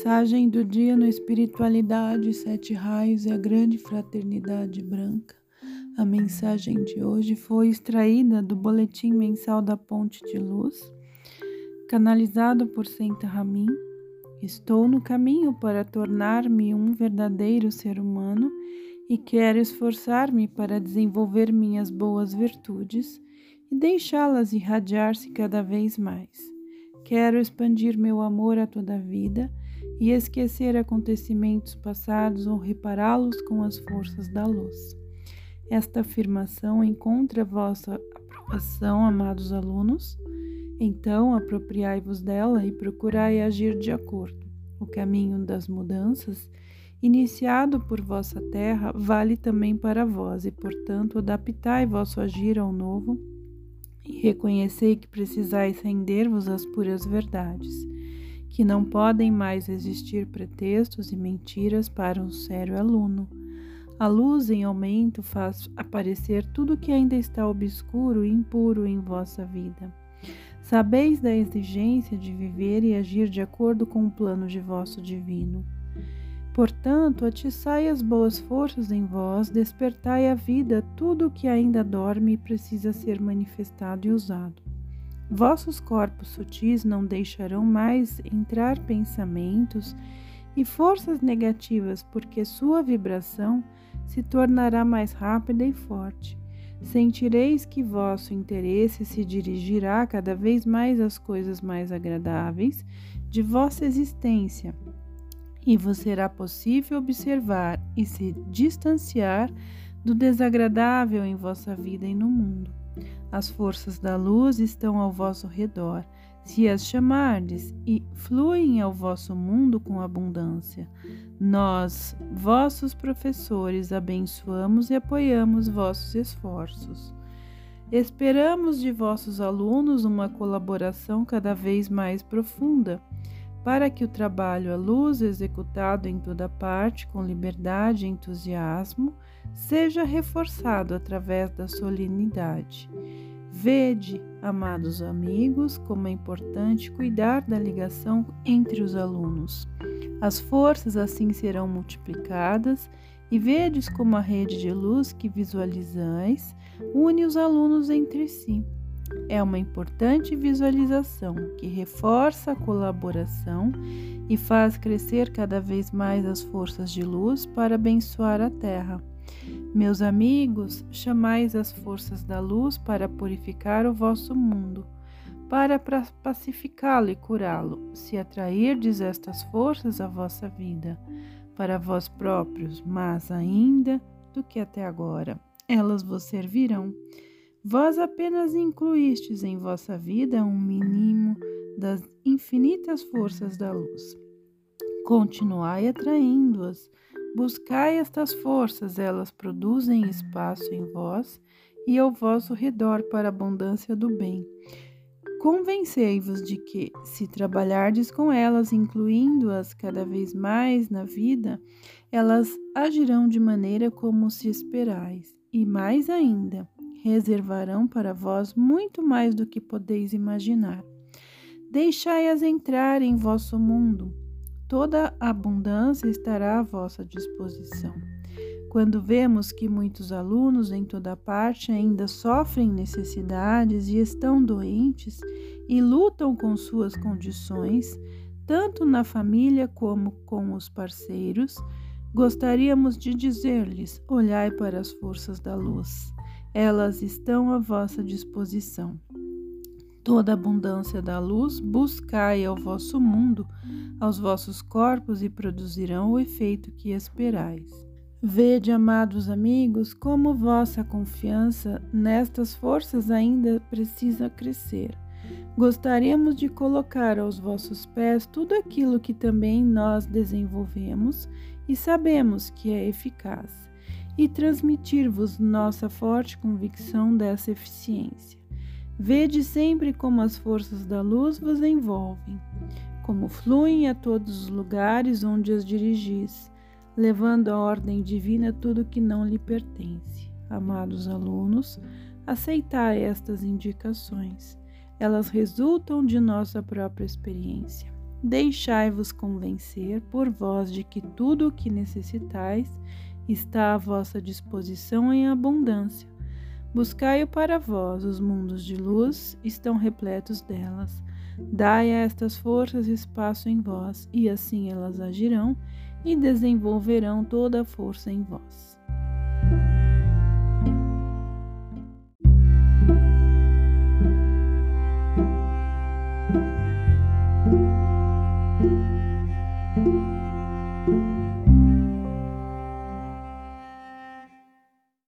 Mensagem do dia no Espiritualidade, Sete Raios e a Grande Fraternidade Branca. A mensagem de hoje foi extraída do Boletim Mensal da Ponte de Luz, canalizado por Senta Ramin. Estou no caminho para tornar-me um verdadeiro ser humano e quero esforçar-me para desenvolver minhas boas virtudes e deixá-las irradiar-se cada vez mais. Quero expandir meu amor a toda a vida e esquecer acontecimentos passados ou repará-los com as forças da luz. Esta afirmação encontra vossa aprovação, amados alunos? Então, apropriai-vos dela e procurai agir de acordo. O caminho das mudanças, iniciado por vossa terra, vale também para vós, e, portanto, adaptai vosso agir ao novo e reconhecei que precisais render-vos às puras verdades, que não podem mais existir pretextos e mentiras para um sério aluno. A luz em aumento faz aparecer tudo que ainda está obscuro e impuro em vossa vida. Sabeis da exigência de viver e agir de acordo com o plano de vosso divino. Portanto, atiçai as boas forças em vós, despertai a vida tudo o que ainda dorme e precisa ser manifestado e usado. Vossos corpos sutis não deixarão mais entrar pensamentos e forças negativas, porque sua vibração se tornará mais rápida e forte. Sentireis que vosso interesse se dirigirá cada vez mais às coisas mais agradáveis de vossa existência e vos será possível observar e se distanciar do desagradável em vossa vida e no mundo. As forças da luz estão ao vosso redor, se as chamardes, e fluem ao vosso mundo com abundância. Nós, vossos professores, abençoamos e apoiamos vossos esforços. Esperamos de vossos alunos uma colaboração cada vez mais profunda para que o trabalho à luz, executado em toda parte com liberdade e entusiasmo, seja reforçado através da solenidade. Vede, amados amigos, como é importante cuidar da ligação entre os alunos. As forças assim serão multiplicadas e vedes como a rede de luz que visualizais une os alunos entre si. É uma importante visualização que reforça a colaboração e faz crescer cada vez mais as forças de luz para abençoar a Terra. Meus amigos, chamais as forças da luz para purificar o vosso mundo, para pacificá-lo e curá-lo, se atrairdes estas forças à vossa vida, para vós próprios, mas ainda do que até agora, elas vos servirão. Vós apenas incluístes em vossa vida um mínimo das infinitas forças da luz. Continuai atraindo-as. Buscai estas forças, elas produzem espaço em vós e ao vosso redor para a abundância do bem. Convencei-vos de que, se trabalhardes com elas, incluindo-as cada vez mais na vida, elas agirão de maneira como se esperais, e mais ainda, reservarão para vós muito mais do que podeis imaginar. Deixai-as entrar em vosso mundo. Toda a abundância estará à vossa disposição. Quando vemos que muitos alunos em toda parte ainda sofrem necessidades e estão doentes e lutam com suas condições, tanto na família como com os parceiros, gostaríamos de dizer-lhes: olhai para as forças da luz elas estão à vossa disposição. Toda abundância da luz buscai ao vosso mundo, aos vossos corpos, e produzirão o efeito que esperais. Vede, amados amigos, como vossa confiança nestas forças ainda precisa crescer. Gostaríamos de colocar aos vossos pés tudo aquilo que também nós desenvolvemos e sabemos que é eficaz e transmitir-vos nossa forte convicção dessa eficiência. Vede sempre como as forças da luz vos envolvem, como fluem a todos os lugares onde as dirigis, levando à ordem divina tudo que não lhe pertence. Amados alunos, aceitai estas indicações. Elas resultam de nossa própria experiência. Deixai-vos convencer por vós de que tudo o que necessitais está à vossa disposição em abundância. Buscai-o para vós, os mundos de luz estão repletos delas. Dai a estas forças espaço em vós, e assim elas agirão e desenvolverão toda a força em vós.